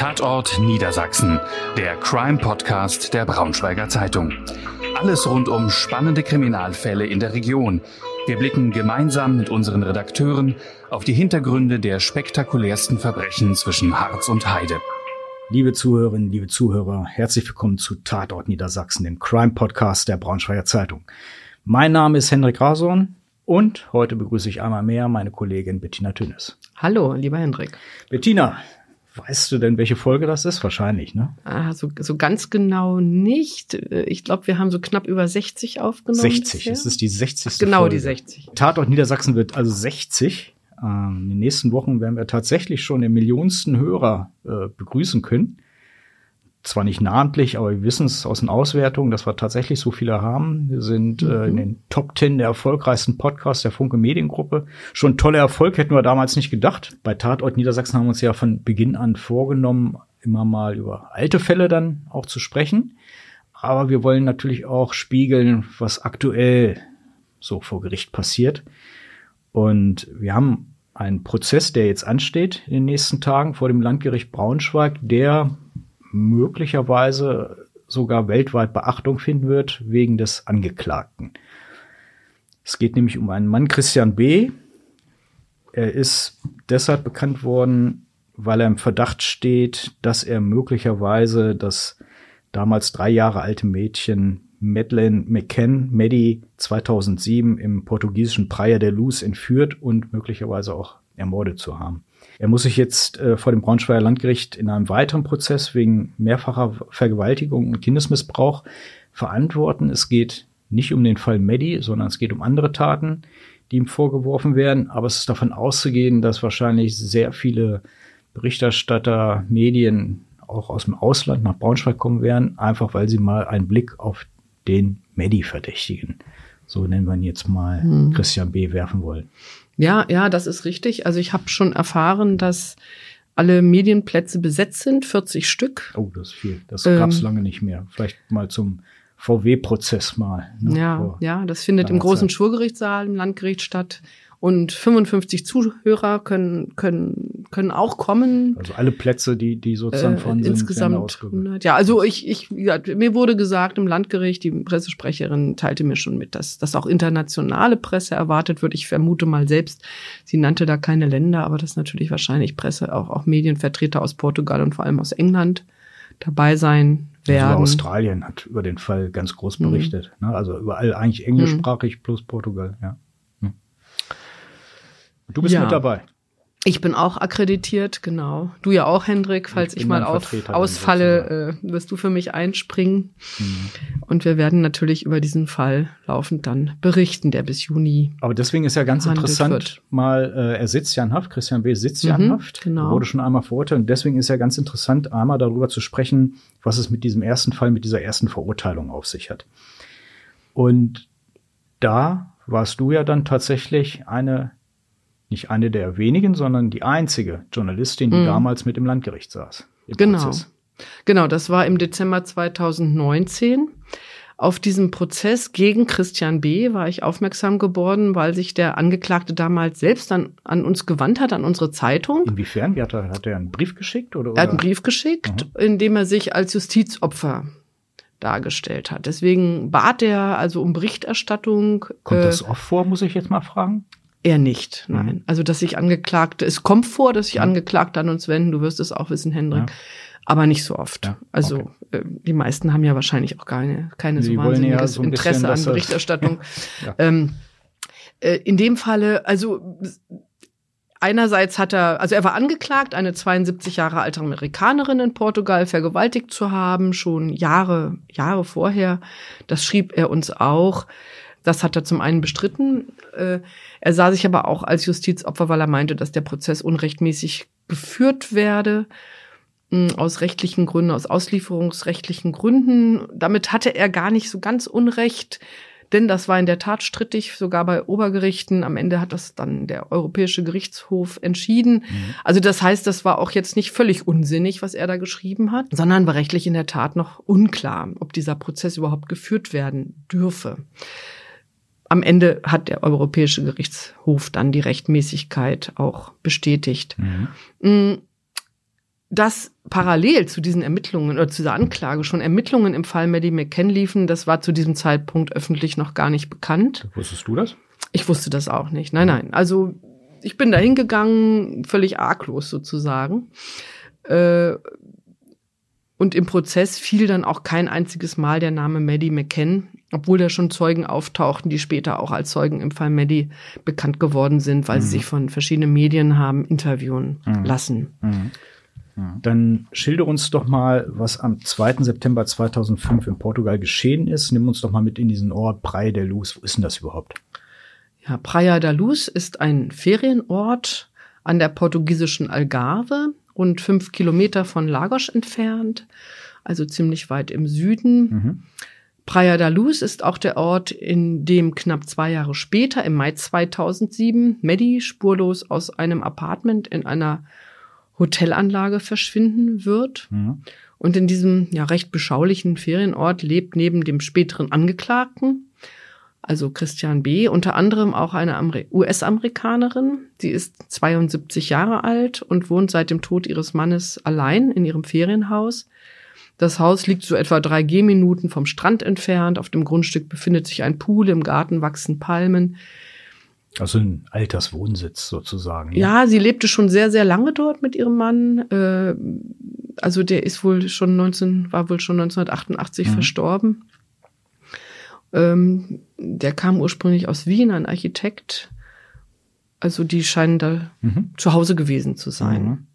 Tatort Niedersachsen, der Crime-Podcast der Braunschweiger Zeitung. Alles rund um spannende Kriminalfälle in der Region. Wir blicken gemeinsam mit unseren Redakteuren auf die Hintergründe der spektakulärsten Verbrechen zwischen Harz und Heide. Liebe Zuhörerinnen, liebe Zuhörer, herzlich willkommen zu Tatort Niedersachsen, dem Crime-Podcast der Braunschweiger Zeitung. Mein Name ist Hendrik Rason und heute begrüße ich einmal mehr meine Kollegin Bettina Tünnes. Hallo, lieber Hendrik. Bettina, Weißt du denn, welche Folge das ist? Wahrscheinlich, ne? Ah, so, so ganz genau nicht. Ich glaube, wir haben so knapp über 60 aufgenommen. 60, es ist die 60. Ach, genau Folge. die 60. Tatort Niedersachsen wird also 60. Ähm, in den nächsten Wochen werden wir tatsächlich schon den millionsten Hörer äh, begrüßen können zwar nicht namentlich, aber wir wissen es aus den Auswertungen, dass wir tatsächlich so viele haben. Wir sind mhm. äh, in den Top Ten der erfolgreichsten Podcasts der Funke Mediengruppe. Schon toller Erfolg, hätten wir damals nicht gedacht. Bei Tatort Niedersachsen haben wir uns ja von Beginn an vorgenommen, immer mal über alte Fälle dann auch zu sprechen. Aber wir wollen natürlich auch spiegeln, was aktuell so vor Gericht passiert. Und wir haben einen Prozess, der jetzt ansteht in den nächsten Tagen vor dem Landgericht Braunschweig, der möglicherweise sogar weltweit Beachtung finden wird wegen des Angeklagten. Es geht nämlich um einen Mann, Christian B. Er ist deshalb bekannt worden, weil er im Verdacht steht, dass er möglicherweise das damals drei Jahre alte Mädchen Madeleine McCann, Maddie 2007 im portugiesischen Praia de Luz entführt und möglicherweise auch ermordet zu haben. Er muss sich jetzt äh, vor dem Braunschweiger Landgericht in einem weiteren Prozess wegen mehrfacher Vergewaltigung und Kindesmissbrauch verantworten. Es geht nicht um den Fall Maddie, sondern es geht um andere Taten, die ihm vorgeworfen werden. Aber es ist davon auszugehen, dass wahrscheinlich sehr viele Berichterstatter, Medien auch aus dem Ausland nach Braunschweig kommen werden, einfach weil sie mal einen Blick auf den Maddie verdächtigen. So nennen wir ihn jetzt mal hm. Christian B. werfen wollen. Ja, ja, das ist richtig. Also ich habe schon erfahren, dass alle Medienplätze besetzt sind, 40 Stück. Oh, das ist viel. Das ähm, gab es lange nicht mehr. Vielleicht mal zum VW-Prozess mal. Ne, ja, ja, das findet im großen Zeit. Schwurgerichtssaal im Landgericht statt und 55 Zuhörer können können können auch kommen. Also alle Plätze, die die sozusagen von äh, sind insgesamt 100. Ja, also ich ich ja, mir wurde gesagt im Landgericht, die Pressesprecherin teilte mir schon mit, dass dass auch internationale Presse erwartet wird. Ich vermute mal selbst, sie nannte da keine Länder, aber das natürlich wahrscheinlich Presse auch auch Medienvertreter aus Portugal und vor allem aus England dabei sein also werden. Also Australien hat über den Fall ganz groß berichtet. Mhm. Ne? Also überall eigentlich englischsprachig mhm. plus Portugal, ja. Du bist ja. mit dabei. Ich bin auch akkreditiert, genau. Du ja auch, Hendrik. Falls ich, ich mal auf, ausfalle, äh, wirst du für mich einspringen. Mhm. Und wir werden natürlich über diesen Fall laufend dann berichten, der bis Juni. Aber deswegen ist ja ganz interessant, wird. mal, äh, er sitzt ja in Haft, Christian B. sitzt ja in mhm, Haft, genau. wurde schon einmal verurteilt. Und deswegen ist ja ganz interessant, einmal darüber zu sprechen, was es mit diesem ersten Fall, mit dieser ersten Verurteilung auf sich hat. Und da warst du ja dann tatsächlich eine nicht eine der wenigen, sondern die einzige Journalistin, die mhm. damals mit im Landgericht saß. Im genau. Prozess. Genau, das war im Dezember 2019. Auf diesem Prozess gegen Christian B. war ich aufmerksam geworden, weil sich der Angeklagte damals selbst an, an uns gewandt hat, an unsere Zeitung. Inwiefern? Wie hat, er, hat er einen Brief geschickt? Oder, Er hat einen Brief geschickt, mhm. in dem er sich als Justizopfer dargestellt hat. Deswegen bat er also um Berichterstattung. Kommt äh, das oft vor, muss ich jetzt mal fragen? Er nicht, mhm. nein. Mhm. Also, dass sich Angeklagte, es kommt vor, dass sich mhm. Angeklagte an uns wenden, du wirst es auch wissen, Hendrik. Ja. Aber nicht so oft. Ja, also okay. äh, die meisten haben ja wahrscheinlich auch keine, keine so wahnsinniges ja so Interesse bisschen, an Berichterstattung. ja. ähm, äh, in dem Falle, also einerseits hat er, also er war angeklagt, eine 72 Jahre alte Amerikanerin in Portugal vergewaltigt zu haben, schon Jahre, Jahre vorher. Das schrieb er uns auch. Das hat er zum einen bestritten. Äh, er sah sich aber auch als Justizopfer, weil er meinte, dass der Prozess unrechtmäßig geführt werde aus rechtlichen Gründen, aus auslieferungsrechtlichen Gründen. Damit hatte er gar nicht so ganz Unrecht, denn das war in der Tat strittig, sogar bei Obergerichten. Am Ende hat das dann der Europäische Gerichtshof entschieden. Mhm. Also das heißt, das war auch jetzt nicht völlig unsinnig, was er da geschrieben hat, sondern war rechtlich in der Tat noch unklar, ob dieser Prozess überhaupt geführt werden dürfe am Ende hat der Europäische Gerichtshof dann die Rechtmäßigkeit auch bestätigt. Mhm. Mm, dass parallel zu diesen Ermittlungen oder zu dieser Anklage schon Ermittlungen im Fall Maddie McCann liefen, das war zu diesem Zeitpunkt öffentlich noch gar nicht bekannt. Wusstest du das? Ich wusste das auch nicht. Nein, nein. Also ich bin da hingegangen, völlig arglos sozusagen. Äh, und im Prozess fiel dann auch kein einziges Mal der Name Maddie McCann, obwohl da schon Zeugen auftauchten, die später auch als Zeugen im Fall Maddie bekannt geworden sind, weil mhm. sie sich von verschiedenen Medien haben interviewen mhm. lassen. Mhm. Dann schilder uns doch mal, was am 2. September 2005 in Portugal geschehen ist. Nimm uns doch mal mit in diesen Ort Praia da Luz. Wo ist denn das überhaupt? Ja, Praia da Luz ist ein Ferienort an der portugiesischen Algarve rund fünf Kilometer von Lagos entfernt, also ziemlich weit im Süden. Mhm. Praia da Luz ist auch der Ort, in dem knapp zwei Jahre später, im Mai 2007, Maddie spurlos aus einem Apartment in einer Hotelanlage verschwinden wird. Mhm. Und in diesem ja recht beschaulichen Ferienort lebt neben dem späteren Angeklagten also Christian B., unter anderem auch eine US-Amerikanerin. Sie ist 72 Jahre alt und wohnt seit dem Tod ihres Mannes allein in ihrem Ferienhaus. Das Haus liegt so etwa drei Gehminuten vom Strand entfernt. Auf dem Grundstück befindet sich ein Pool, im Garten wachsen Palmen. Also ein Alterswohnsitz sozusagen. Ja. ja, sie lebte schon sehr, sehr lange dort mit ihrem Mann. Äh, also der ist wohl schon 19, war wohl schon 1988 mhm. verstorben. Ähm, der kam ursprünglich aus Wien, ein Architekt. Also die scheinen da mhm. zu Hause gewesen zu sein. Mhm.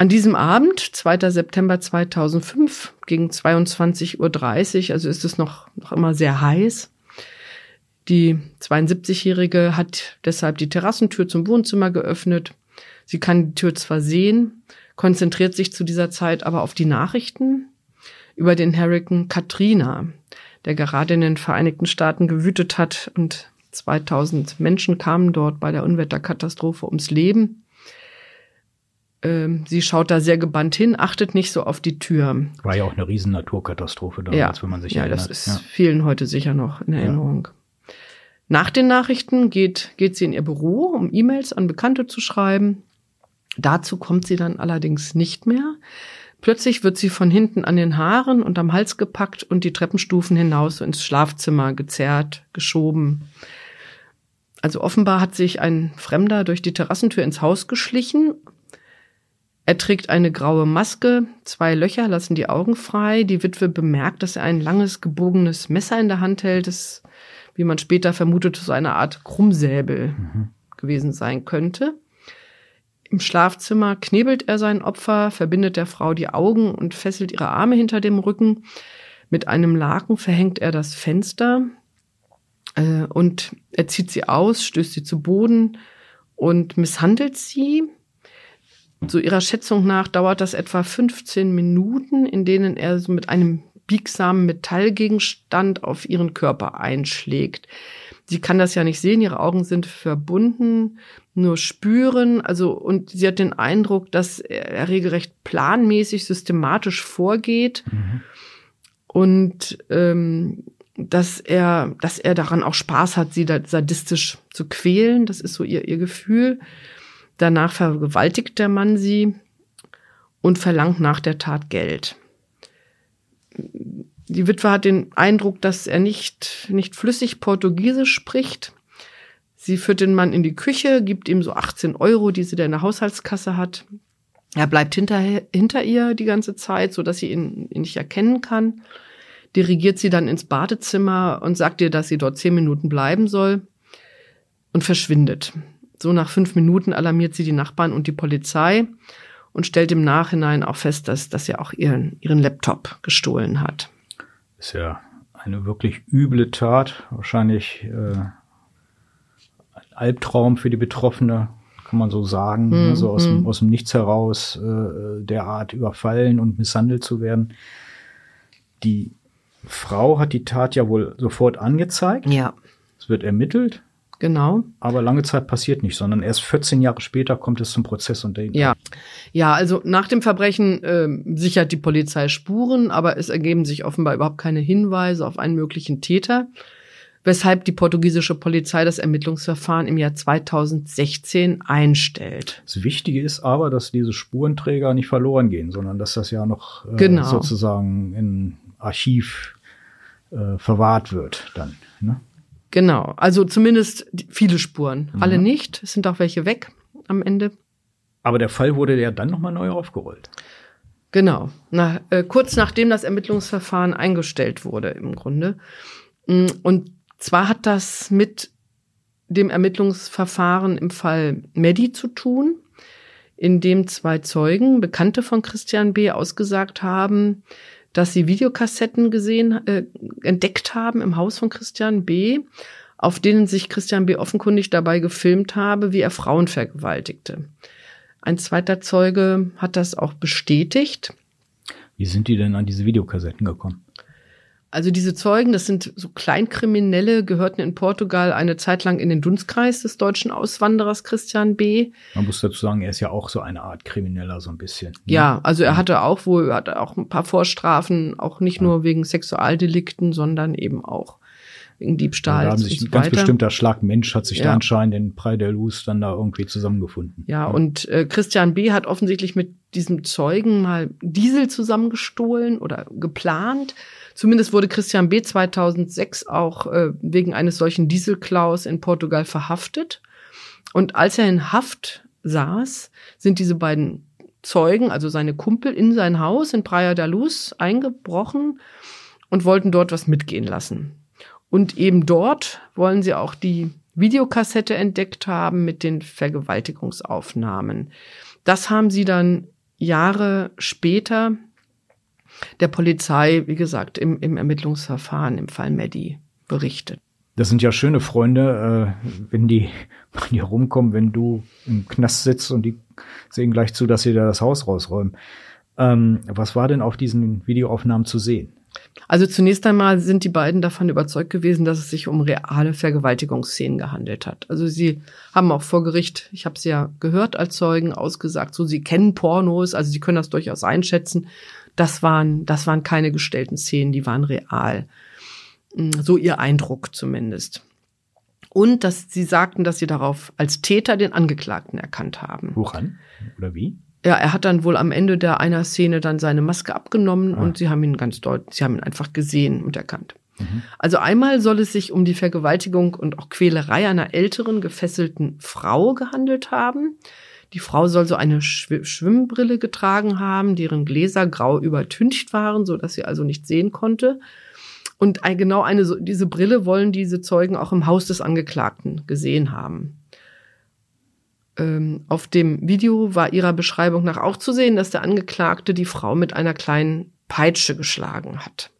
An diesem Abend, 2. September 2005, gegen 22.30 Uhr, also ist es noch, noch immer sehr heiß. Die 72-Jährige hat deshalb die Terrassentür zum Wohnzimmer geöffnet. Sie kann die Tür zwar sehen, konzentriert sich zu dieser Zeit aber auf die Nachrichten über den Hurricane Katrina, der gerade in den Vereinigten Staaten gewütet hat und 2000 Menschen kamen dort bei der Unwetterkatastrophe ums Leben. Ähm, sie schaut da sehr gebannt hin, achtet nicht so auf die Tür. War ja auch eine riesen Naturkatastrophe damals, ja, wenn man sich ja, erinnert. Das ist ja, das ist vielen heute sicher noch in Erinnerung. Ja. Nach den Nachrichten geht, geht sie in ihr Büro, um E-Mails an Bekannte zu schreiben. Dazu kommt sie dann allerdings nicht mehr. Plötzlich wird sie von hinten an den Haaren und am Hals gepackt und die Treppenstufen hinaus ins Schlafzimmer gezerrt, geschoben. Also offenbar hat sich ein Fremder durch die Terrassentür ins Haus geschlichen. Er trägt eine graue Maske, zwei Löcher lassen die Augen frei. Die Witwe bemerkt, dass er ein langes, gebogenes Messer in der Hand hält, das, wie man später vermutet, so eine Art Krummsäbel mhm. gewesen sein könnte. Im Schlafzimmer knebelt er sein Opfer, verbindet der Frau die Augen und fesselt ihre Arme hinter dem Rücken. Mit einem Laken verhängt er das Fenster äh, und er zieht sie aus, stößt sie zu Boden und misshandelt sie. Zu ihrer Schätzung nach dauert das etwa 15 Minuten, in denen er so mit einem biegsamen Metallgegenstand auf ihren Körper einschlägt. Sie kann das ja nicht sehen, ihre Augen sind verbunden, nur spüren. Also, und sie hat den Eindruck, dass er regelrecht planmäßig, systematisch vorgeht. Mhm. Und ähm, dass er, dass er daran auch Spaß hat, sie da sadistisch zu quälen. Das ist so ihr, ihr Gefühl. Danach vergewaltigt der Mann sie und verlangt nach der Tat Geld die Witwe hat den Eindruck, dass er nicht, nicht flüssig Portugiesisch spricht. Sie führt den Mann in die Küche, gibt ihm so 18 Euro, die sie da in der Haushaltskasse hat. Er bleibt hinter, hinter ihr die ganze Zeit, so dass sie ihn, ihn nicht erkennen kann. Dirigiert sie dann ins Badezimmer und sagt ihr, dass sie dort zehn Minuten bleiben soll und verschwindet. So nach fünf Minuten alarmiert sie die Nachbarn und die Polizei und stellt im Nachhinein auch fest, dass, dass er auch ihren, ihren Laptop gestohlen hat. Ist ja eine wirklich üble Tat. Wahrscheinlich äh, ein Albtraum für die Betroffene, kann man so sagen. Mhm. Ne? So aus, dem, hm. aus dem Nichts heraus äh, derart überfallen und misshandelt zu werden. Die Frau hat die Tat ja wohl sofort angezeigt. Ja. Es wird ermittelt. Genau. Aber lange Zeit passiert nicht, sondern erst 14 Jahre später kommt es zum Prozess und den. Ja. Ja, also nach dem Verbrechen äh, sichert die Polizei Spuren, aber es ergeben sich offenbar überhaupt keine Hinweise auf einen möglichen Täter. weshalb die portugiesische Polizei das Ermittlungsverfahren im Jahr 2016 einstellt. Das Wichtige ist aber, dass diese Spurenträger nicht verloren gehen, sondern dass das ja noch äh, genau. sozusagen in Archiv äh, verwahrt wird dann. Ne? Genau, also zumindest viele Spuren. Mhm. Alle nicht, es sind auch welche weg am Ende. Aber der Fall wurde ja dann nochmal neu aufgerollt. Genau, Na, äh, kurz nachdem das Ermittlungsverfahren eingestellt wurde im Grunde. Mm, und zwar hat das mit dem Ermittlungsverfahren im Fall Medi zu tun, in dem zwei Zeugen, Bekannte von Christian B., ausgesagt haben, dass sie Videokassetten gesehen, äh, entdeckt haben im Haus von Christian B., auf denen sich Christian B. offenkundig dabei gefilmt habe, wie er Frauen vergewaltigte. Ein zweiter Zeuge hat das auch bestätigt. Wie sind die denn an diese Videokassetten gekommen? Also diese Zeugen, das sind so Kleinkriminelle, gehörten in Portugal eine Zeit lang in den Dunstkreis des deutschen Auswanderers Christian B. Man muss dazu sagen, er ist ja auch so eine Art Krimineller, so ein bisschen. Ne? Ja, also er hatte auch wohl, hatte auch ein paar Vorstrafen, auch nicht ja. nur wegen Sexualdelikten, sondern eben auch wegen Diebstahl. Da haben sich ein ganz bestimmter Schlag Mensch hat sich ja. da anscheinend in Prei der Luz dann da irgendwie zusammengefunden. Ja, ja. und äh, Christian B. hat offensichtlich mit diesem Zeugen mal Diesel zusammengestohlen oder geplant. Zumindest wurde Christian B. 2006 auch äh, wegen eines solchen Dieselklaus in Portugal verhaftet. Und als er in Haft saß, sind diese beiden Zeugen, also seine Kumpel, in sein Haus in Praia da Luz eingebrochen und wollten dort was mitgehen lassen. Und eben dort wollen sie auch die Videokassette entdeckt haben mit den Vergewaltigungsaufnahmen. Das haben sie dann Jahre später der Polizei, wie gesagt, im, im Ermittlungsverfahren im Fall Medi berichtet. Das sind ja schöne Freunde, äh, wenn die wenn die rumkommen, wenn du im Knast sitzt und die sehen gleich zu, dass sie da das Haus rausräumen. Ähm, was war denn auf diesen Videoaufnahmen zu sehen? Also zunächst einmal sind die beiden davon überzeugt gewesen, dass es sich um reale Vergewaltigungsszenen gehandelt hat. Also sie haben auch vor Gericht, ich habe es ja gehört als Zeugen ausgesagt, so sie kennen Pornos, also sie können das durchaus einschätzen. Das waren, das waren keine gestellten Szenen, die waren real. Mm, so ihr Eindruck zumindest. Und dass sie sagten, dass sie darauf als Täter den Angeklagten erkannt haben. Woran? Oder wie? Ja, er hat dann wohl am Ende der einer Szene dann seine Maske abgenommen ah. und sie haben ihn ganz deutlich, sie haben ihn einfach gesehen und erkannt. Mhm. Also einmal soll es sich um die Vergewaltigung und auch Quälerei einer älteren gefesselten Frau gehandelt haben. Die Frau soll so eine Schw Schwimmbrille getragen haben, deren Gläser grau übertüncht waren, so dass sie also nicht sehen konnte. Und genau eine, diese Brille wollen diese Zeugen auch im Haus des Angeklagten gesehen haben ähm, auf dem Video war ihrer Beschreibung nach auch zu sehen, dass der Angeklagte die Frau mit einer kleinen Peitsche geschlagen hat.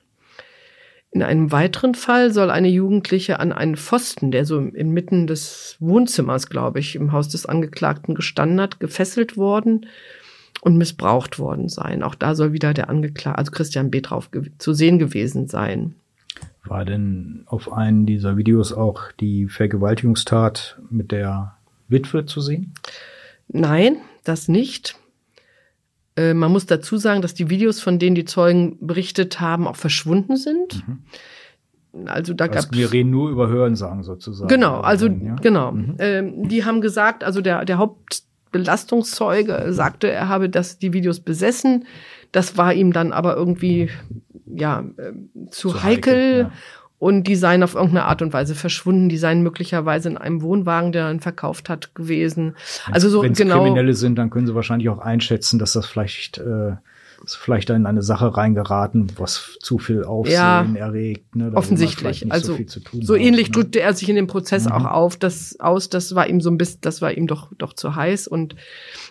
In einem weiteren Fall soll eine Jugendliche an einen Pfosten, der so inmitten des Wohnzimmers, glaube ich, im Haus des Angeklagten gestanden hat, gefesselt worden und missbraucht worden sein. Auch da soll wieder der Angeklagte, also Christian B. drauf zu sehen gewesen sein. War denn auf einen dieser Videos auch die Vergewaltigungstat mit der Witwe zu sehen? Nein, das nicht. Äh, man muss dazu sagen, dass die Videos, von denen die Zeugen berichtet haben, auch verschwunden sind. Mhm. Also da also gab wir reden nur über Hörensagen sozusagen. Genau, also ja? genau. Mhm. Ähm, die haben gesagt, also der der Hauptbelastungszeuge sagte, er habe das die Videos besessen. Das war ihm dann aber irgendwie ja äh, zu, zu, heikel, heikel ja und die seien auf irgendeine Art und Weise verschwunden. Die seien möglicherweise in einem Wohnwagen, der ihn verkauft hat, gewesen. Wenn's, also so genau. Kriminelle sind, dann können sie wahrscheinlich auch einschätzen, dass das vielleicht äh, ist vielleicht in eine Sache reingeraten, was zu viel Aufsehen ja, erregt. Ne? offensichtlich. also so, so ähnlich ne? drückte er sich in dem Prozess mhm. auch auf, das aus. Das war ihm so ein bisschen, das war ihm doch doch zu heiß und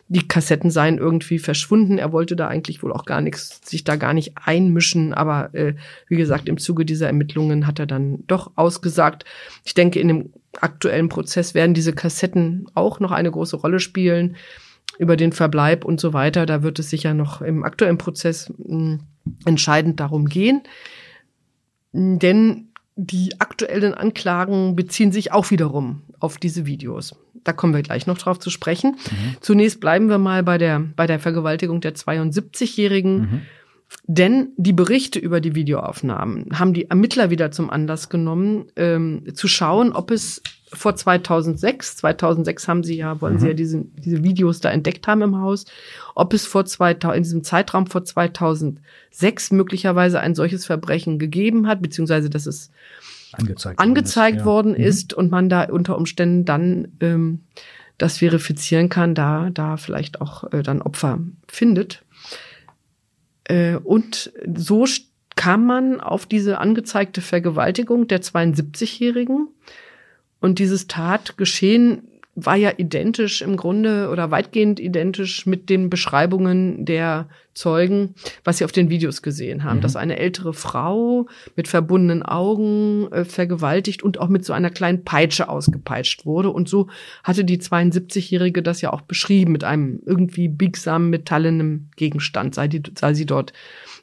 die Kassetten seien irgendwie verschwunden. Er wollte da eigentlich wohl auch gar nichts, sich da gar nicht einmischen. Aber äh, wie gesagt, im Zuge dieser Ermittlungen hat er dann doch ausgesagt. Ich denke, in dem aktuellen Prozess werden diese Kassetten auch noch eine große Rolle spielen über den Verbleib und so weiter. Da wird es sicher noch im aktuellen Prozess mh, hm, entscheidend darum gehen. Denn die aktuellen Anklagen beziehen sich auch wiederum auf diese Videos. Da kommen wir gleich noch drauf zu sprechen. Mhm. Zunächst bleiben wir mal bei der, bei der Vergewaltigung der 72-Jährigen. Mhm. Denn die Berichte über die Videoaufnahmen haben die Ermittler wieder zum Anlass genommen, ähm, zu schauen, ob es vor 2006, 2006 haben sie ja, wollen mhm. sie ja diese, diese Videos da entdeckt haben im Haus, ob es vor 2000, in diesem Zeitraum vor 2006 möglicherweise ein solches Verbrechen gegeben hat, beziehungsweise dass es angezeigt, angezeigt worden ist, worden ist mhm. und man da unter Umständen dann ähm, das verifizieren kann, da, da vielleicht auch äh, dann Opfer findet. Äh, und so kam man auf diese angezeigte Vergewaltigung der 72-Jährigen. Und dieses Tatgeschehen war ja identisch im Grunde oder weitgehend identisch mit den Beschreibungen der Zeugen, was sie auf den Videos gesehen haben, mhm. dass eine ältere Frau mit verbundenen Augen äh, vergewaltigt und auch mit so einer kleinen Peitsche ausgepeitscht wurde. Und so hatte die 72-Jährige das ja auch beschrieben mit einem irgendwie biegsamen metallenem Gegenstand, sei, die, sei sie dort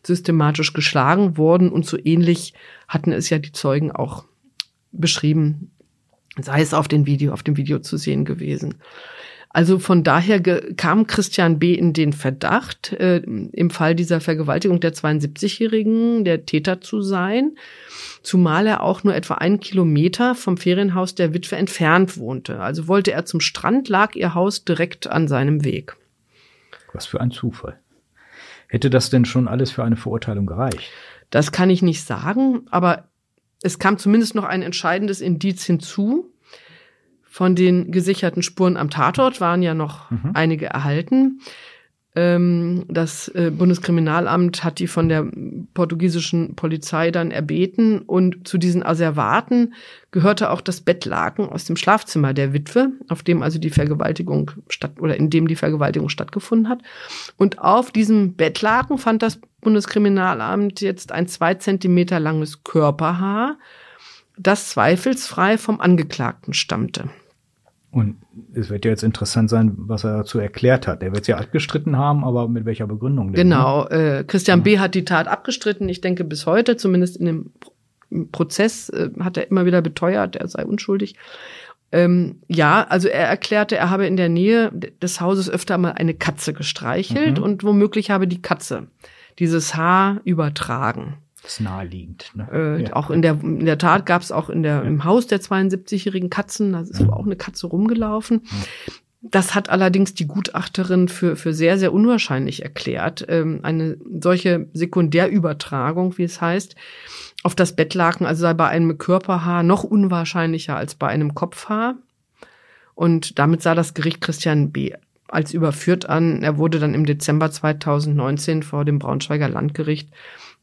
systematisch geschlagen worden. Und so ähnlich hatten es ja die Zeugen auch beschrieben, sei es auf dem Video, auf dem Video zu sehen gewesen. Also von daher kam Christian B. in den Verdacht, äh, im Fall dieser Vergewaltigung der 72-Jährigen der Täter zu sein, zumal er auch nur etwa einen Kilometer vom Ferienhaus der Witwe entfernt wohnte. Also wollte er zum Strand, lag ihr Haus direkt an seinem Weg. Was für ein Zufall. Hätte das denn schon alles für eine Verurteilung gereicht? Das kann ich nicht sagen, aber es kam zumindest noch ein entscheidendes Indiz hinzu. Von den gesicherten Spuren am Tatort waren ja noch mhm. einige erhalten. Ähm, das äh, Bundeskriminalamt hat die von der portugiesischen Polizei dann erbeten und zu diesen Asservaten gehörte auch das Bettlaken aus dem Schlafzimmer der Witwe, auf dem also die Vergewaltigung statt oder in dem die Vergewaltigung stattgefunden hat. Und auf diesem Bettlaken fand das Bundeskriminalamt jetzt ein zwei Zentimeter langes Körperhaar, das zweifelsfrei vom Angeklagten stammte. Und es wird ja jetzt interessant sein, was er dazu erklärt hat. Er wird es ja abgestritten haben, aber mit welcher Begründung denn? Genau, ne? äh, Christian ja. B. hat die Tat abgestritten. Ich denke bis heute, zumindest in dem Prozess, äh, hat er immer wieder beteuert, er sei unschuldig. Ähm, ja, also er erklärte, er habe in der Nähe des Hauses öfter mal eine Katze gestreichelt mhm. und womöglich habe die Katze dieses Haar übertragen. Das ist naheliegend. Ne? Äh, ja. Auch in der, in der Tat gab es auch in der, ja. im Haus der 72-jährigen Katzen, da ist ja. auch eine Katze rumgelaufen. Das hat allerdings die Gutachterin für, für sehr, sehr unwahrscheinlich erklärt. Ähm, eine solche Sekundärübertragung, wie es heißt, auf das Bettlaken, also sei bei einem Körperhaar noch unwahrscheinlicher als bei einem Kopfhaar. Und damit sah das Gericht Christian B. als überführt an. Er wurde dann im Dezember 2019 vor dem Braunschweiger Landgericht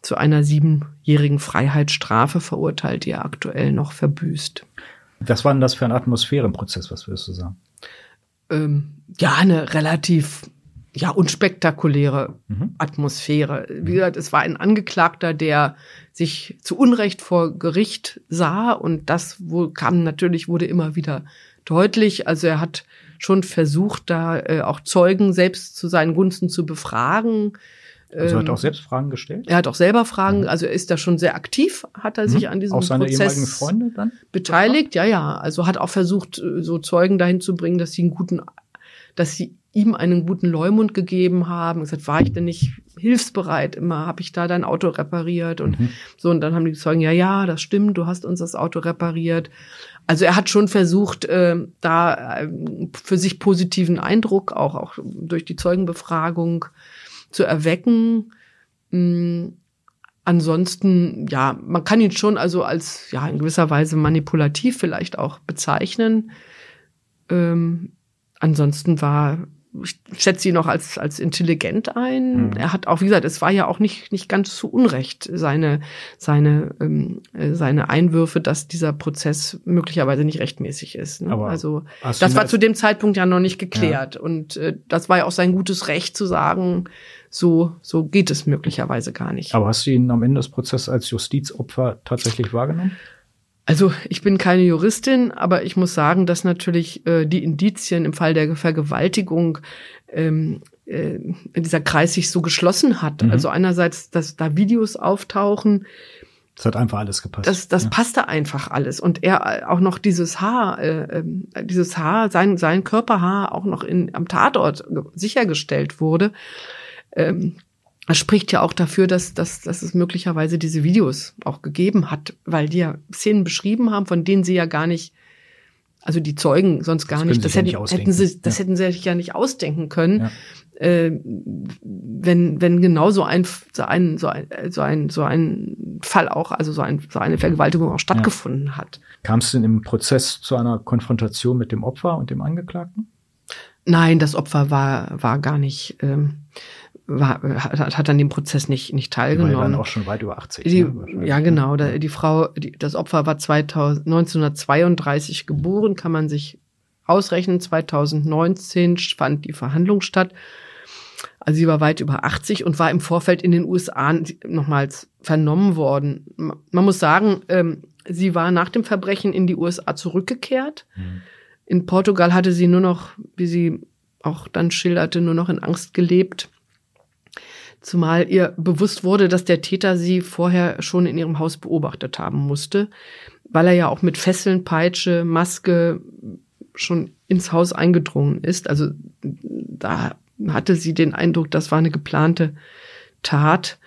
zu einer siebenjährigen Freiheitsstrafe verurteilt, die er aktuell noch verbüßt. Was war denn das für ein Atmosphärenprozess, was würdest du sagen? Ähm, ja, eine relativ ja, unspektakuläre mhm. Atmosphäre. Wie gesagt, es war ein Angeklagter, der sich zu Unrecht vor Gericht sah und das wo, kam natürlich, wurde immer wieder deutlich. Also er hat schon versucht, da äh, auch Zeugen selbst zu seinen Gunsten zu befragen. Also hat er auch ähm, selbst Fragen gestellt? Er hat auch selber Fragen, mhm. also er ist da schon sehr aktiv, hat er sich mhm. an diesem auch seine Prozess ehemaligen Freunde dann beteiligt. Ja, ja, also hat auch versucht, äh, so Zeugen dahin zu bringen, dass sie einen guten, dass sie ihm einen guten Leumund gegeben haben. Er gesagt, war ich denn nicht hilfsbereit? Immer habe ich da dein Auto repariert und mhm. so. Und dann haben die Zeugen, ja, ja, das stimmt, du hast uns das Auto repariert. Also er hat schon versucht, äh, da äh, für sich positiven Eindruck, auch, auch durch die Zeugenbefragung zu erwecken. Mhm. Ansonsten, ja, man kann ihn schon also als, ja, in gewisser Weise manipulativ vielleicht auch bezeichnen. Ähm, ansonsten war ich schätze ihn noch als, als intelligent ein. Mhm. Er hat auch, wie gesagt, es war ja auch nicht, nicht ganz zu Unrecht seine, seine, ähm, äh, seine Einwürfe, dass dieser Prozess möglicherweise nicht rechtmäßig ist. Ne? Aber also, das war zu dem Zeitpunkt ja noch nicht geklärt. Ja. Und äh, das war ja auch sein gutes Recht zu sagen, so, so geht es möglicherweise gar nicht. Aber hast du ihn am Ende des Prozesses als Justizopfer tatsächlich wahrgenommen? Also ich bin keine Juristin, aber ich muss sagen, dass natürlich äh, die Indizien im Fall der Vergewaltigung ähm, äh, dieser Kreis sich so geschlossen hat. Mhm. Also einerseits, dass da Videos auftauchen. Das hat einfach alles gepasst. Das, das ja. passte einfach alles. Und er äh, auch noch dieses Haar, äh, ähm, dieses Haar, sein, sein Körperhaar auch noch in, am Tatort sichergestellt wurde. Ähm, Das spricht ja auch dafür, dass, dass, dass es möglicherweise diese Videos auch gegeben hat, weil die ja Szenen beschrieben haben, von denen sie ja gar nicht, also die Zeugen sonst gar das nicht, das hätten, nicht hätten sie, das ja. hätten sie sich ja nicht ausdenken können. Ja äh, wenn, wenn genau so ein, so ein, so ein, so ein, so ein Fall auch, also so, ein, so eine Vergewaltigung auch stattgefunden hat. Kam es denn im Prozess zu einer Konfrontation mit dem Opfer und dem Angeklagten? Nein, das Opfer war, war gar nicht, ähm, war, hat, hat an dem Prozess nicht, nicht teilgenommen. Die war dann auch schon weit über 80. Die, ne, ja, genau. Da, die Frau, die, das Opfer war 2000, 1932 geboren, kann man sich ausrechnen. 2019 fand die Verhandlung statt. Also sie war weit über 80 und war im Vorfeld in den USA nochmals vernommen worden. Man muss sagen, ähm, sie war nach dem Verbrechen in die USA zurückgekehrt. Mhm. In Portugal hatte sie nur noch, wie sie auch dann schilderte, nur noch in Angst gelebt. Zumal ihr bewusst wurde, dass der Täter sie vorher schon in ihrem Haus beobachtet haben musste, weil er ja auch mit Fesseln, Peitsche, Maske schon ins Haus eingedrungen ist. Also da hatte sie den Eindruck, das war eine geplante Tat.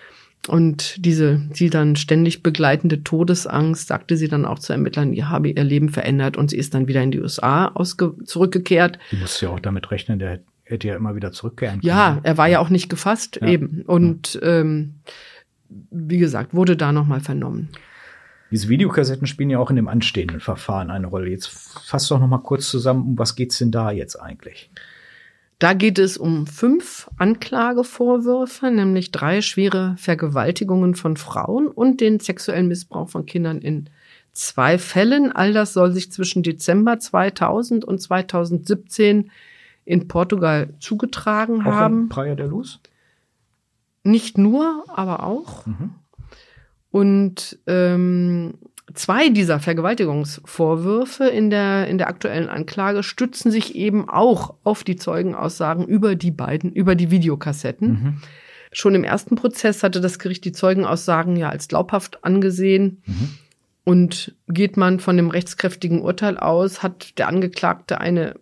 Und diese sie dann ständig begleitende Todesangst, sagte sie dann auch zu Ermittlern, die habe ihr Leben verändert und sie ist dann wieder in die USA zurückgekehrt. Die musste ja auch damit rechnen, der hätte ja immer wieder zurückkehren können. Ja, er war ja auch nicht gefasst ja. eben. Und ähm, wie gesagt, wurde da nochmal vernommen. Diese Videokassetten spielen ja auch in dem anstehenden Verfahren eine Rolle. Jetzt fass doch noch mal kurz zusammen, um was geht's denn da jetzt eigentlich? Da geht es um fünf Anklagevorwürfe, nämlich drei schwere Vergewaltigungen von Frauen und den sexuellen Missbrauch von Kindern in zwei Fällen. All das soll sich zwischen Dezember 2000 und 2017 in Portugal zugetragen auch haben. Praia de Luz? Nicht nur, aber auch. Mhm. Und ähm, Zwei dieser Vergewaltigungsvorwürfe in der, in der aktuellen Anklage stützen sich eben auch auf die Zeugenaussagen über die beiden, über die Videokassetten. Mhm. Schon im ersten Prozess hatte das Gericht die Zeugenaussagen ja als glaubhaft angesehen. Mhm. Und geht man von dem rechtskräftigen Urteil aus, hat der Angeklagte eine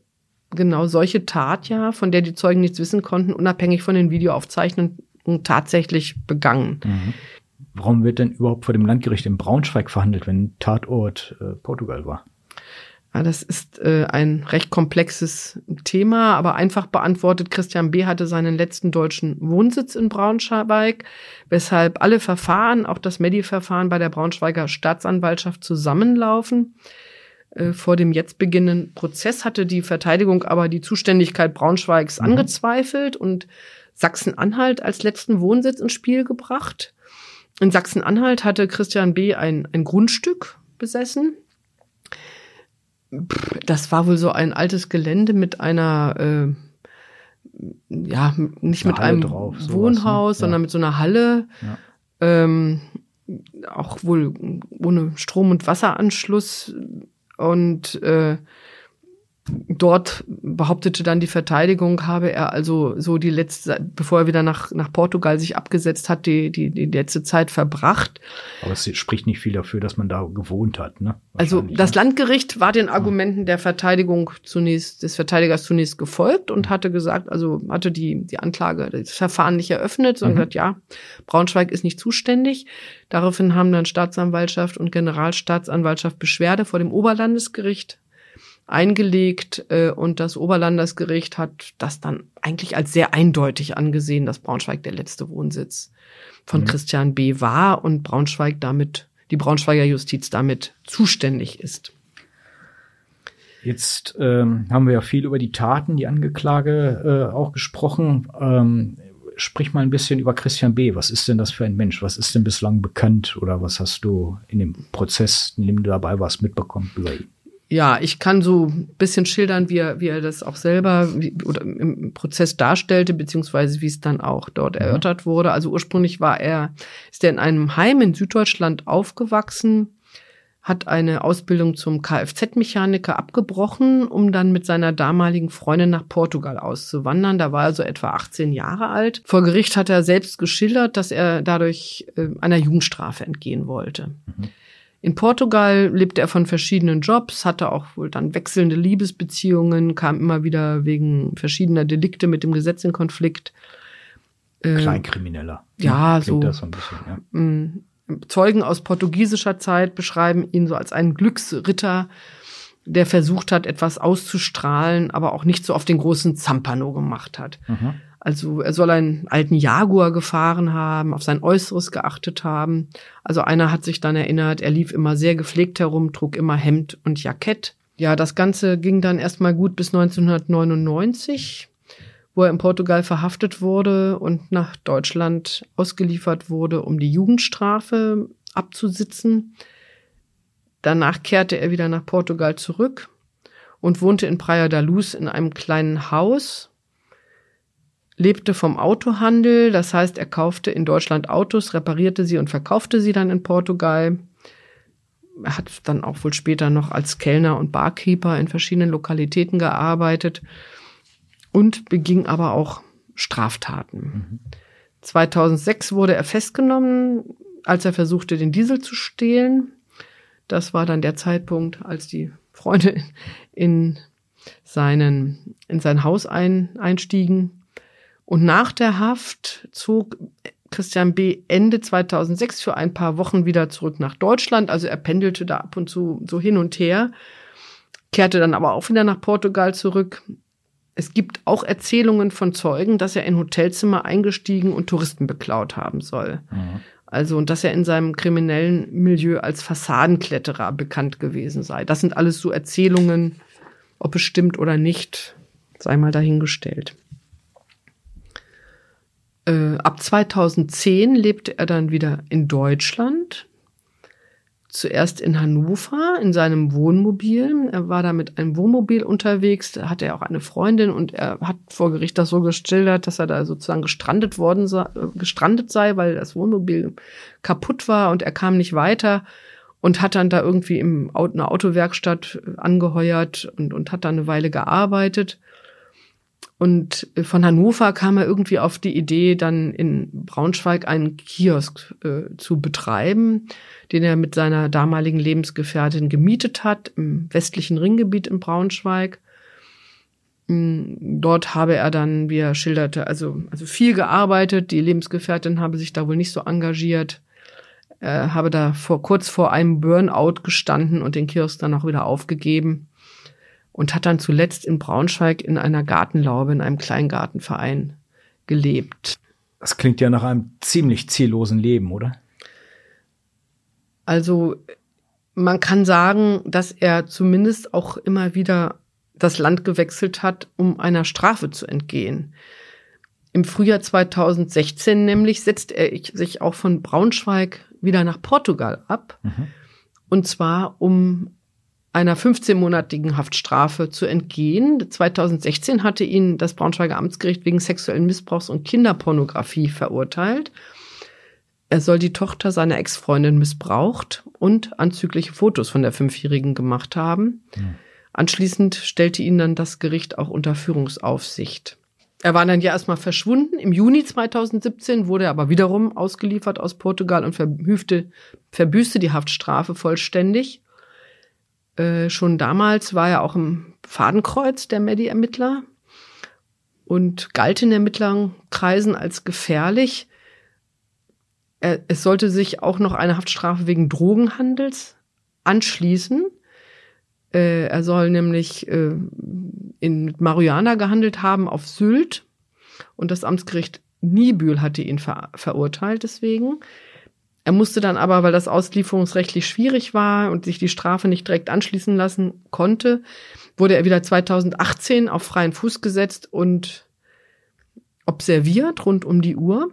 genau solche Tat ja, von der die Zeugen nichts wissen konnten, unabhängig von den Videoaufzeichnungen tatsächlich begangen. Mhm. Warum wird denn überhaupt vor dem Landgericht in Braunschweig verhandelt, wenn Tatort äh, Portugal war? Ja, das ist äh, ein recht komplexes Thema, aber einfach beantwortet. Christian B. hatte seinen letzten deutschen Wohnsitz in Braunschweig, weshalb alle Verfahren, auch das Medi-Verfahren bei der Braunschweiger Staatsanwaltschaft zusammenlaufen. Äh, vor dem jetzt beginnenden Prozess hatte die Verteidigung aber die Zuständigkeit Braunschweigs mhm. angezweifelt und Sachsen-Anhalt als letzten Wohnsitz ins Spiel gebracht. In Sachsen-Anhalt hatte Christian B. ein, ein Grundstück besessen. Das war wohl so ein altes Gelände mit einer, äh, ja, nicht eine mit Halle einem drauf, Wohnhaus, ne? sondern mit so einer Halle. Ja. Ähm, auch wohl ohne Strom- und Wasseranschluss. Und äh, Dort behauptete dann die Verteidigung, habe er also so die letzte, bevor er wieder nach, nach Portugal sich abgesetzt hat, die, die, die letzte Zeit verbracht. Aber es spricht nicht viel dafür, dass man da gewohnt hat, ne? Also das ne? Landgericht war den Argumenten der Verteidigung zunächst, des Verteidigers zunächst gefolgt und hatte gesagt, also hatte die, die Anklage, das Verfahren nicht eröffnet, sondern mhm. gesagt, ja, Braunschweig ist nicht zuständig. Daraufhin haben dann Staatsanwaltschaft und Generalstaatsanwaltschaft Beschwerde vor dem Oberlandesgericht eingelegt äh, und das Oberlandesgericht hat das dann eigentlich als sehr eindeutig angesehen, dass Braunschweig der letzte Wohnsitz von mhm. Christian B. war und Braunschweig damit, die Braunschweiger Justiz damit zuständig ist. Jetzt ähm, haben wir ja viel über die Taten, die Angeklage äh, auch gesprochen. Ähm, sprich mal ein bisschen über Christian B. Was ist denn das für ein Mensch? Was ist denn bislang bekannt oder was hast du in dem Prozess, in dem du dabei warst, mitbekommen über ihn? Ja, ich kann so ein bisschen schildern, wie er, wie er das auch selber wie, oder im Prozess darstellte, beziehungsweise wie es dann auch dort mhm. erörtert wurde. Also ursprünglich war er, ist er in einem Heim in Süddeutschland aufgewachsen, hat eine Ausbildung zum Kfz-Mechaniker abgebrochen, um dann mit seiner damaligen Freundin nach Portugal auszuwandern. Da war er so etwa 18 Jahre alt. Vor Gericht hat er selbst geschildert, dass er dadurch äh, einer Jugendstrafe entgehen wollte. Mhm. In Portugal lebte er von verschiedenen Jobs, hatte auch wohl dann wechselnde Liebesbeziehungen, kam immer wieder wegen verschiedener Delikte mit dem Gesetz in Konflikt. Äh, Kleinkrimineller. Ja, so. Das so ein bisschen, ja. Mm, Zeugen aus portugiesischer Zeit beschreiben ihn so als einen Glücksritter, der versucht hat, etwas auszustrahlen, aber auch nicht so auf den großen Zampano gemacht hat. Mhm. Also er soll einen alten Jaguar gefahren haben, auf sein Äußeres geachtet haben. Also einer hat sich dann erinnert, er lief immer sehr gepflegt herum, trug immer Hemd und Jackett. Ja, das Ganze ging dann erstmal gut bis 1999, wo er in Portugal verhaftet wurde und nach Deutschland ausgeliefert wurde, um die Jugendstrafe abzusitzen. Danach kehrte er wieder nach Portugal zurück und wohnte in Praia da Luz in einem kleinen Haus lebte vom Autohandel, das heißt, er kaufte in Deutschland Autos, reparierte sie und verkaufte sie dann in Portugal. Er hat dann auch wohl später noch als Kellner und Barkeeper in verschiedenen Lokalitäten gearbeitet und beging aber auch Straftaten. Mhm. 2006 wurde er festgenommen, als er versuchte, den Diesel zu stehlen. Das war dann der Zeitpunkt, als die Freunde in seinen, in sein Haus ein, einstiegen und nach der Haft zog Christian B. Ende 2006 für ein paar Wochen wieder zurück nach Deutschland. Also er pendelte da ab und zu so hin und her, kehrte dann aber auch wieder nach Portugal zurück. Es gibt auch Erzählungen von Zeugen, dass er in Hotelzimmer eingestiegen und Touristen beklaut haben soll. Mhm. Also, und dass er in seinem kriminellen Milieu als Fassadenkletterer bekannt gewesen sei. Das sind alles so Erzählungen, ob es stimmt oder nicht, sei mal dahingestellt. Äh, ab 2010 lebte er dann wieder in Deutschland. Zuerst in Hannover in seinem Wohnmobil. Er war da mit einem Wohnmobil unterwegs. Da hatte er auch eine Freundin und er hat vor Gericht das so geschildert, dass er da sozusagen gestrandet worden sei, äh, gestrandet sei, weil das Wohnmobil kaputt war und er kam nicht weiter und hat dann da irgendwie im Auto, eine Autowerkstatt angeheuert und, und hat da eine Weile gearbeitet. Und von Hannover kam er irgendwie auf die Idee, dann in Braunschweig einen Kiosk äh, zu betreiben, den er mit seiner damaligen Lebensgefährtin gemietet hat, im westlichen Ringgebiet in Braunschweig. Mm, dort habe er dann, wie er schilderte, also, also viel gearbeitet. Die Lebensgefährtin habe sich da wohl nicht so engagiert. Er habe da vor, kurz vor einem Burnout gestanden und den Kiosk dann auch wieder aufgegeben und hat dann zuletzt in Braunschweig in einer Gartenlaube, in einem Kleingartenverein gelebt. Das klingt ja nach einem ziemlich ziellosen Leben, oder? Also man kann sagen, dass er zumindest auch immer wieder das Land gewechselt hat, um einer Strafe zu entgehen. Im Frühjahr 2016 nämlich setzt er sich auch von Braunschweig wieder nach Portugal ab. Mhm. Und zwar, um einer 15-monatigen Haftstrafe zu entgehen. 2016 hatte ihn das Braunschweiger Amtsgericht wegen sexuellen Missbrauchs und Kinderpornografie verurteilt. Er soll die Tochter seiner Ex-Freundin missbraucht und anzügliche Fotos von der Fünfjährigen gemacht haben. Mhm. Anschließend stellte ihn dann das Gericht auch unter Führungsaufsicht. Er war dann ja erstmal verschwunden. Im Juni 2017 wurde er aber wiederum ausgeliefert aus Portugal und verbüßte die Haftstrafe vollständig. Äh, schon damals war er auch im Fadenkreuz der Medi-Ermittler und galt in Ermittlerkreisen als gefährlich. Er, es sollte sich auch noch eine Haftstrafe wegen Drogenhandels anschließen. Äh, er soll nämlich äh, in Marihuana gehandelt haben auf Sylt und das Amtsgericht Niebühl hatte ihn ver verurteilt deswegen. Er musste dann aber, weil das auslieferungsrechtlich schwierig war und sich die Strafe nicht direkt anschließen lassen konnte, wurde er wieder 2018 auf freien Fuß gesetzt und observiert rund um die Uhr,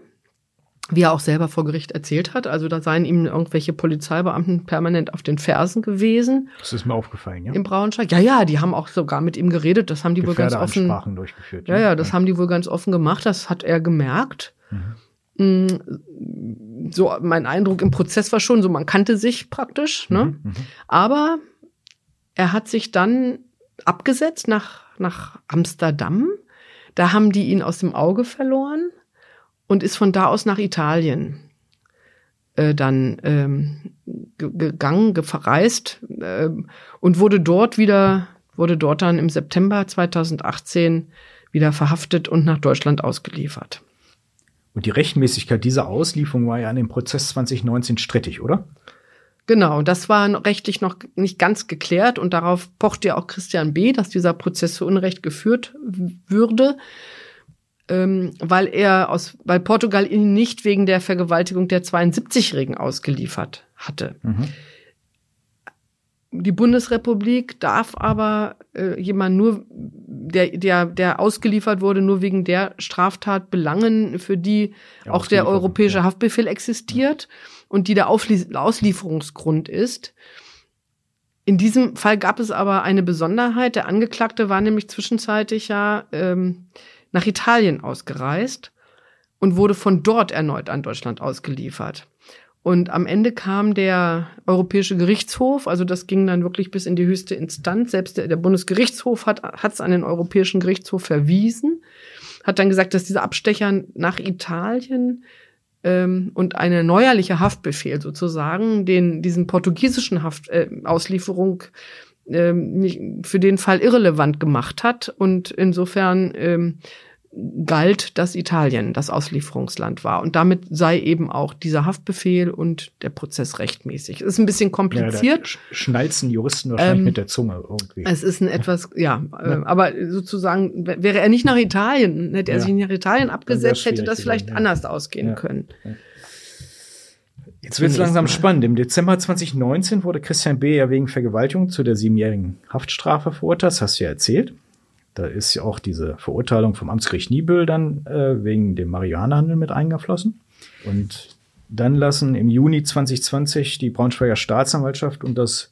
wie er auch selber vor Gericht erzählt hat. Also da seien ihm irgendwelche Polizeibeamten permanent auf den Fersen gewesen. Das ist mir aufgefallen, ja. Im Braunschweig. Ja, ja, die haben auch sogar mit ihm geredet. Das haben die wohl ganz offen. durchgeführt. Ja, ja, das ja. haben die wohl ganz offen gemacht. Das hat er gemerkt. Mhm. Mm, so mein Eindruck im Prozess war schon so, man kannte sich praktisch, ne? Mhm, mhm, Aber er hat sich dann abgesetzt nach, nach Amsterdam. Da haben die ihn aus dem Auge verloren und ist von da aus nach Italien äh, dann ähm, gegangen, verreist äh, und wurde dort wieder, wurde dort dann im September 2018 wieder verhaftet und nach Deutschland ausgeliefert. Und die Rechtmäßigkeit dieser Auslieferung war ja an dem Prozess 2019 strittig, oder? Genau, das war rechtlich noch nicht ganz geklärt und darauf pocht ja auch Christian B., dass dieser Prozess zu Unrecht geführt würde, ähm, weil er aus, weil Portugal ihn nicht wegen der Vergewaltigung der 72-Jährigen ausgeliefert hatte. Mhm. Die Bundesrepublik darf aber äh, jemand nur, der, der, der ausgeliefert wurde, nur wegen der Straftat belangen, für die ja, auch der europäische ja. Haftbefehl existiert ja. und die der Auslieferungsgrund ist. In diesem Fall gab es aber eine Besonderheit. Der Angeklagte war nämlich zwischenzeitlich ja ähm, nach Italien ausgereist und wurde von dort erneut an Deutschland ausgeliefert. Und am Ende kam der Europäische Gerichtshof, also das ging dann wirklich bis in die höchste Instanz. Selbst der, der Bundesgerichtshof hat es an den Europäischen Gerichtshof verwiesen, hat dann gesagt, dass dieser Abstecher nach Italien ähm, und eine neuerliche Haftbefehl sozusagen den diesen portugiesischen Haft, äh, Auslieferung ähm, für den Fall irrelevant gemacht hat und insofern ähm, galt, dass Italien das Auslieferungsland war. Und damit sei eben auch dieser Haftbefehl und der Prozess rechtmäßig. Es ist ein bisschen kompliziert. Ja, schnalzen Juristen wahrscheinlich ähm, mit der Zunge irgendwie. Es ist ein etwas, ja, äh, aber sozusagen, wäre er nicht nach Italien, hätte er ja. sich nach Italien abgesetzt, hätte das vielleicht ja. anders ausgehen können. Jetzt wird es langsam spannend. Im Dezember 2019 wurde Christian B. ja wegen Vergewaltigung zu der siebenjährigen Haftstrafe verurteilt. Das hast du ja erzählt. Da ist ja auch diese Verurteilung vom Amtsgericht Niebüll dann äh, wegen dem Marihuana-Handel mit eingeflossen. Und dann lassen im Juni 2020 die Braunschweiger Staatsanwaltschaft und das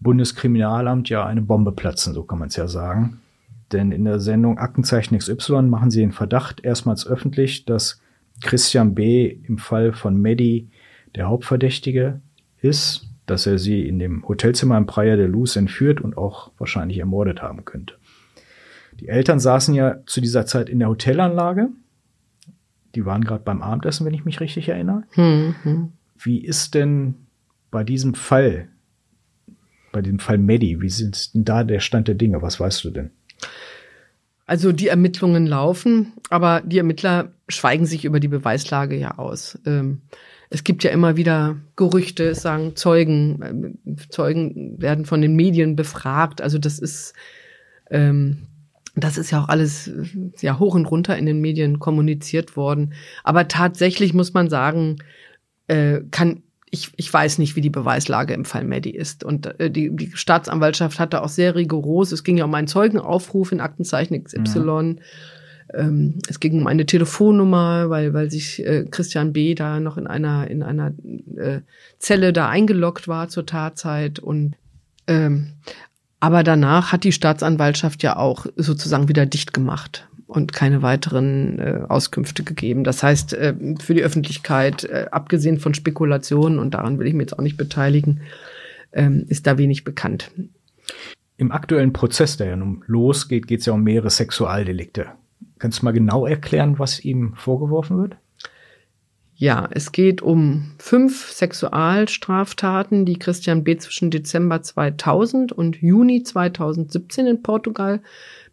Bundeskriminalamt ja eine Bombe platzen, so kann man es ja sagen. Denn in der Sendung Aktenzeichen XY machen sie den Verdacht erstmals öffentlich, dass Christian B. im Fall von Medi der Hauptverdächtige ist, dass er sie in dem Hotelzimmer im Praia de Luz entführt und auch wahrscheinlich ermordet haben könnte. Die Eltern saßen ja zu dieser Zeit in der Hotelanlage. Die waren gerade beim Abendessen, wenn ich mich richtig erinnere. Mhm. Wie ist denn bei diesem Fall, bei diesem Fall Medi, wie ist denn da der Stand der Dinge? Was weißt du denn? Also die Ermittlungen laufen, aber die Ermittler schweigen sich über die Beweislage ja aus. Ähm, es gibt ja immer wieder Gerüchte, es sagen Zeugen, äh, Zeugen werden von den Medien befragt. Also das ist ähm, das ist ja auch alles ja hoch und runter in den Medien kommuniziert worden. Aber tatsächlich muss man sagen, äh, kann ich, ich weiß nicht, wie die Beweislage im Fall Medi ist. Und äh, die, die Staatsanwaltschaft hatte auch sehr rigoros. Es ging ja um einen Zeugenaufruf in Aktenzeichen XY. Mhm. Ähm, es ging um eine Telefonnummer, weil, weil sich äh, Christian B. da noch in einer, in einer äh, Zelle da eingeloggt war zur Tatzeit. Und ähm, aber danach hat die Staatsanwaltschaft ja auch sozusagen wieder dicht gemacht und keine weiteren äh, Auskünfte gegeben. Das heißt, äh, für die Öffentlichkeit, äh, abgesehen von Spekulationen, und daran will ich mich jetzt auch nicht beteiligen, ähm, ist da wenig bekannt. Im aktuellen Prozess, der ja nun losgeht, geht es ja um mehrere Sexualdelikte. Kannst du mal genau erklären, was ihm vorgeworfen wird? Ja, es geht um fünf Sexualstraftaten, die Christian B. zwischen Dezember 2000 und Juni 2017 in Portugal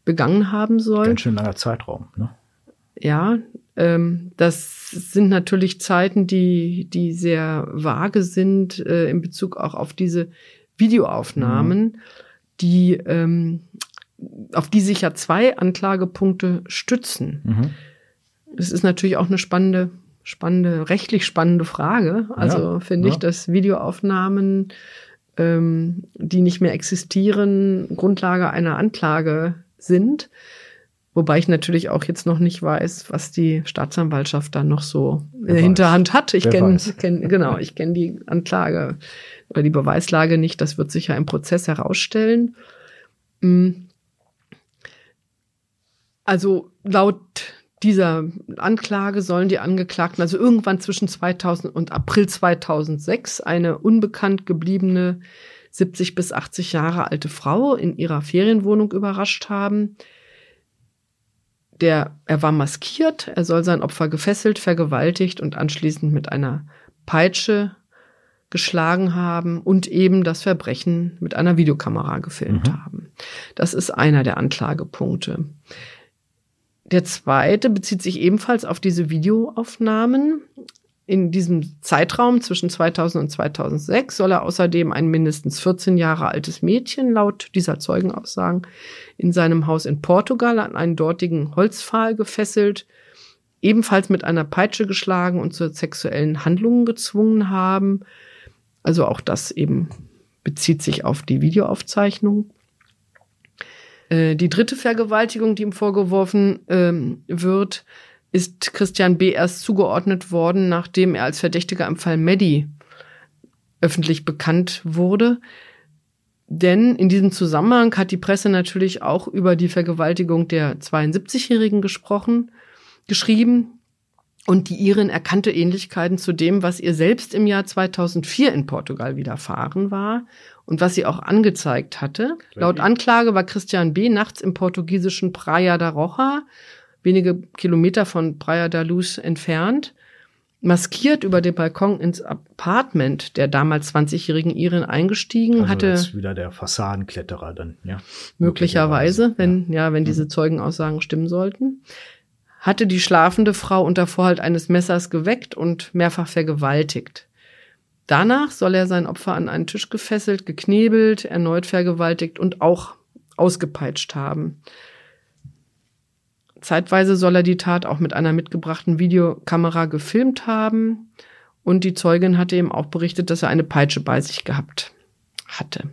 begangen haben soll. Ganz schön langer Zeitraum, ne? Ja, ähm, das sind natürlich Zeiten, die, die sehr vage sind äh, in Bezug auch auf diese Videoaufnahmen, mhm. die ähm, auf die sich ja zwei Anklagepunkte stützen. Mhm. Es ist natürlich auch eine spannende spannende, rechtlich spannende Frage. Also ja, finde ja. ich, dass Videoaufnahmen, ähm, die nicht mehr existieren, Grundlage einer Anklage sind. Wobei ich natürlich auch jetzt noch nicht weiß, was die Staatsanwaltschaft dann noch so in der Hinterhand hat. Ich kenne, kenn, genau, ich kenne die Anklage oder die Beweislage nicht. Das wird sich ja im Prozess herausstellen. Hm. Also laut dieser Anklage sollen die Angeklagten also irgendwann zwischen 2000 und April 2006 eine unbekannt gebliebene 70 bis 80 Jahre alte Frau in ihrer Ferienwohnung überrascht haben. Der, er war maskiert, er soll sein Opfer gefesselt, vergewaltigt und anschließend mit einer Peitsche geschlagen haben und eben das Verbrechen mit einer Videokamera gefilmt mhm. haben. Das ist einer der Anklagepunkte. Der zweite bezieht sich ebenfalls auf diese Videoaufnahmen. In diesem Zeitraum zwischen 2000 und 2006 soll er außerdem ein mindestens 14 Jahre altes Mädchen laut dieser Zeugenaussagen in seinem Haus in Portugal an einen dortigen Holzpfahl gefesselt, ebenfalls mit einer Peitsche geschlagen und zu sexuellen Handlungen gezwungen haben. Also auch das eben bezieht sich auf die Videoaufzeichnung. Äh, die dritte Vergewaltigung, die ihm vorgeworfen ähm, wird, ist Christian B. erst zugeordnet worden, nachdem er als Verdächtiger im Fall Medi öffentlich bekannt wurde. Denn in diesem Zusammenhang hat die Presse natürlich auch über die Vergewaltigung der 72-Jährigen gesprochen, geschrieben. Und die Irin erkannte Ähnlichkeiten zu dem, was ihr selbst im Jahr 2004 in Portugal widerfahren war und was sie auch angezeigt hatte. Laut Anklage war Christian B. nachts im portugiesischen Praia da Roja, wenige Kilometer von Praia da Luz entfernt, maskiert über den Balkon ins Apartment der damals 20-jährigen Irin eingestiegen, also hatte jetzt wieder der Fassadenkletterer dann, ja. Möglicherweise, wenn ja, ja wenn diese mhm. Zeugenaussagen stimmen sollten, hatte die schlafende Frau unter Vorhalt eines Messers geweckt und mehrfach vergewaltigt. Danach soll er sein Opfer an einen Tisch gefesselt, geknebelt, erneut vergewaltigt und auch ausgepeitscht haben. Zeitweise soll er die Tat auch mit einer mitgebrachten Videokamera gefilmt haben und die Zeugin hatte ihm auch berichtet, dass er eine Peitsche bei sich gehabt hatte.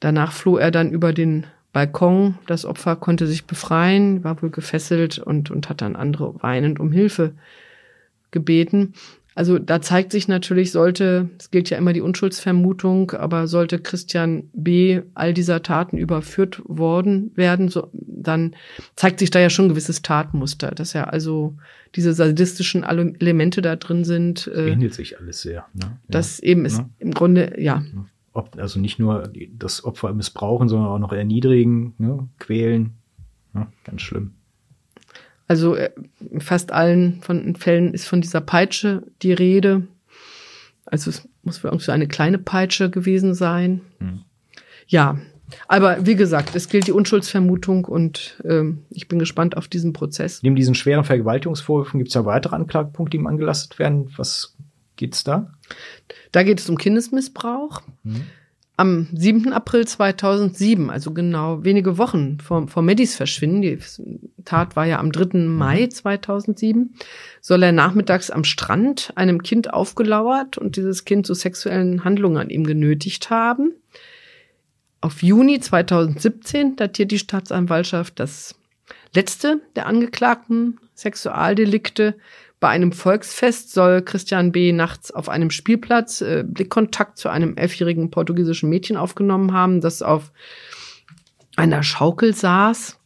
Danach floh er dann über den Balkon. Das Opfer konnte sich befreien, war wohl gefesselt und, und hat dann andere weinend um Hilfe gebeten. Also da zeigt sich natürlich, sollte, es gilt ja immer die Unschuldsvermutung, aber sollte Christian B. all dieser Taten überführt worden werden, so, dann zeigt sich da ja schon ein gewisses Tatmuster, dass ja also diese sadistischen Elemente da drin sind. Äh, ähnelt sich alles sehr. Ne? Das ja. eben ist ja. im Grunde, ja. Ob, also nicht nur das Opfer missbrauchen, sondern auch noch erniedrigen, ne? quälen. Ja, ganz schlimm. Also äh, in fast allen von Fällen ist von dieser Peitsche die Rede. Also es muss für irgendwie eine kleine Peitsche gewesen sein. Mhm. Ja, aber wie gesagt, es gilt die Unschuldsvermutung und ähm, ich bin gespannt auf diesen Prozess. Neben diesen schweren Vergewaltigungsvorwürfen gibt es ja weitere Anklagepunkte, die ihm angelastet werden. Was geht's da? Da geht es um Kindesmissbrauch. Mhm. Am 7. April 2007, also genau wenige Wochen vor, vor Maddys Verschwinden, die Tat war ja am 3. Mhm. Mai 2007, soll er nachmittags am Strand einem Kind aufgelauert und dieses Kind zu sexuellen Handlungen an ihm genötigt haben. Auf Juni 2017 datiert die Staatsanwaltschaft das letzte der angeklagten Sexualdelikte bei einem Volksfest soll Christian B. nachts auf einem Spielplatz äh, Blickkontakt zu einem elfjährigen portugiesischen Mädchen aufgenommen haben, das auf einer Schaukel saß.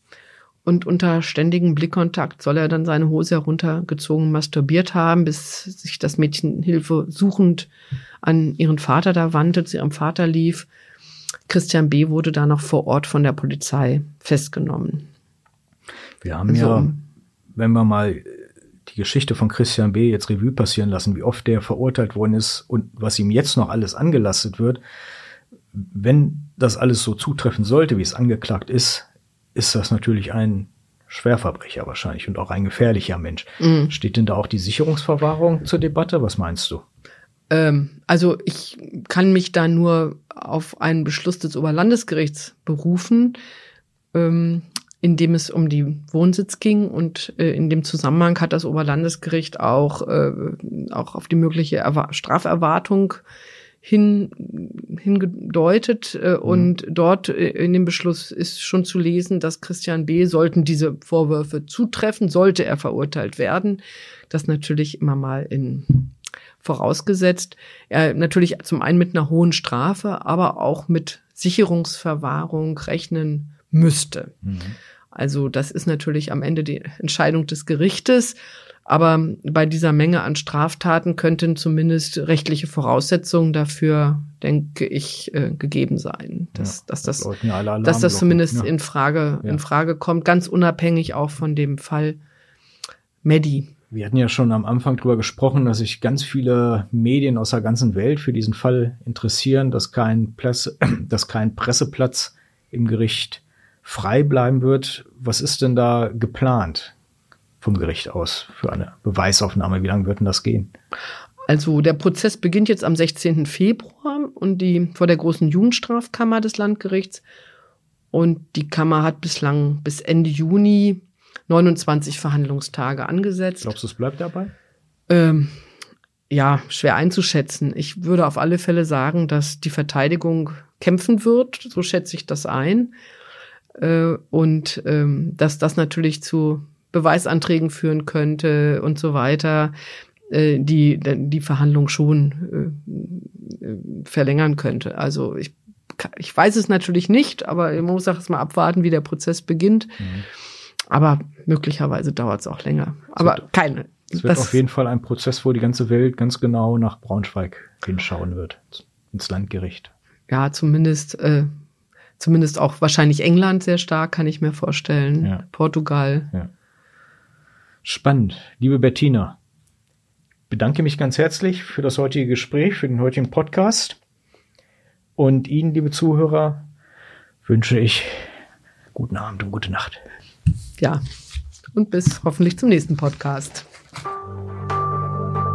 Und unter ständigem Blickkontakt soll er dann seine Hose heruntergezogen masturbiert haben, bis sich das Mädchen Hilfe suchend an ihren Vater da wandte, zu ihrem Vater lief. Christian B. wurde da noch vor Ort von der Polizei festgenommen. Wir haben also, ja, wenn wir mal die Geschichte von Christian B. jetzt Revue passieren lassen, wie oft der verurteilt worden ist und was ihm jetzt noch alles angelastet wird. Wenn das alles so zutreffen sollte, wie es angeklagt ist, ist das natürlich ein Schwerverbrecher wahrscheinlich und auch ein gefährlicher Mensch. Mhm. Steht denn da auch die Sicherungsverwahrung zur Debatte? Was meinst du? Ähm, also ich kann mich da nur auf einen Beschluss des Oberlandesgerichts berufen. Ähm, in dem es um die Wohnsitz ging und äh, in dem Zusammenhang hat das Oberlandesgericht auch, äh, auch auf die mögliche Erwa Straferwartung hin, hingedeutet äh, mhm. und dort äh, in dem Beschluss ist schon zu lesen, dass Christian B. sollten diese Vorwürfe zutreffen, sollte er verurteilt werden. Das natürlich immer mal in vorausgesetzt. Er natürlich zum einen mit einer hohen Strafe, aber auch mit Sicherungsverwahrung rechnen müsste. Mhm. Also das ist natürlich am Ende die Entscheidung des Gerichtes. Aber bei dieser Menge an Straftaten könnten zumindest rechtliche Voraussetzungen dafür, denke ich, äh, gegeben sein, dass, ja, dass das, ja dass das zumindest ja. in Frage in Frage kommt, ganz unabhängig auch von dem Fall Medi. Wir hatten ja schon am Anfang drüber gesprochen, dass sich ganz viele Medien aus der ganzen Welt für diesen Fall interessieren, dass kein, Presse, dass kein Presseplatz im Gericht frei bleiben wird. Was ist denn da geplant vom Gericht aus für eine Beweisaufnahme? Wie lange wird denn das gehen? Also der Prozess beginnt jetzt am 16. Februar und die vor der großen Jugendstrafkammer des Landgerichts. Und die Kammer hat bislang bis Ende Juni 29 Verhandlungstage angesetzt. Glaubst du, es bleibt dabei? Ähm, ja, schwer einzuschätzen. Ich würde auf alle Fälle sagen, dass die Verteidigung kämpfen wird, so schätze ich das ein. Äh, und ähm, dass das natürlich zu Beweisanträgen führen könnte und so weiter, äh, die die Verhandlung schon äh, verlängern könnte. Also ich, ich weiß es natürlich nicht, aber man muss auch erstmal abwarten, wie der Prozess beginnt. Mhm. Aber möglicherweise dauert es auch länger. Aber keine. Es wird auf jeden Fall ein Prozess, wo die ganze Welt ganz genau nach Braunschweig hinschauen wird, ins Landgericht. Ja, zumindest äh, Zumindest auch wahrscheinlich England sehr stark, kann ich mir vorstellen. Ja. Portugal. Ja. Spannend. Liebe Bettina, bedanke mich ganz herzlich für das heutige Gespräch, für den heutigen Podcast. Und Ihnen, liebe Zuhörer, wünsche ich guten Abend und gute Nacht. Ja, und bis hoffentlich zum nächsten Podcast.